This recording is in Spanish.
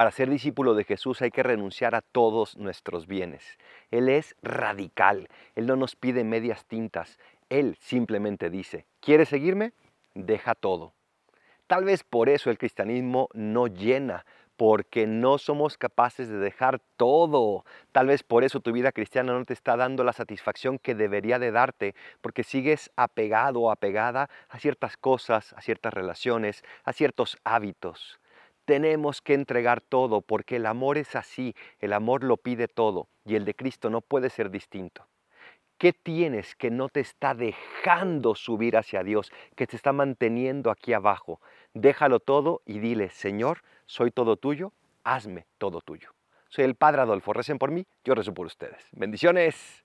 Para ser discípulo de Jesús hay que renunciar a todos nuestros bienes. Él es radical, Él no nos pide medias tintas, Él simplemente dice, ¿quieres seguirme? Deja todo. Tal vez por eso el cristianismo no llena, porque no somos capaces de dejar todo. Tal vez por eso tu vida cristiana no te está dando la satisfacción que debería de darte, porque sigues apegado o apegada a ciertas cosas, a ciertas relaciones, a ciertos hábitos. Tenemos que entregar todo porque el amor es así, el amor lo pide todo y el de Cristo no puede ser distinto. ¿Qué tienes que no te está dejando subir hacia Dios, que te está manteniendo aquí abajo? Déjalo todo y dile, Señor, soy todo tuyo, hazme todo tuyo. Soy el Padre Adolfo, recen por mí, yo rezo por ustedes. Bendiciones.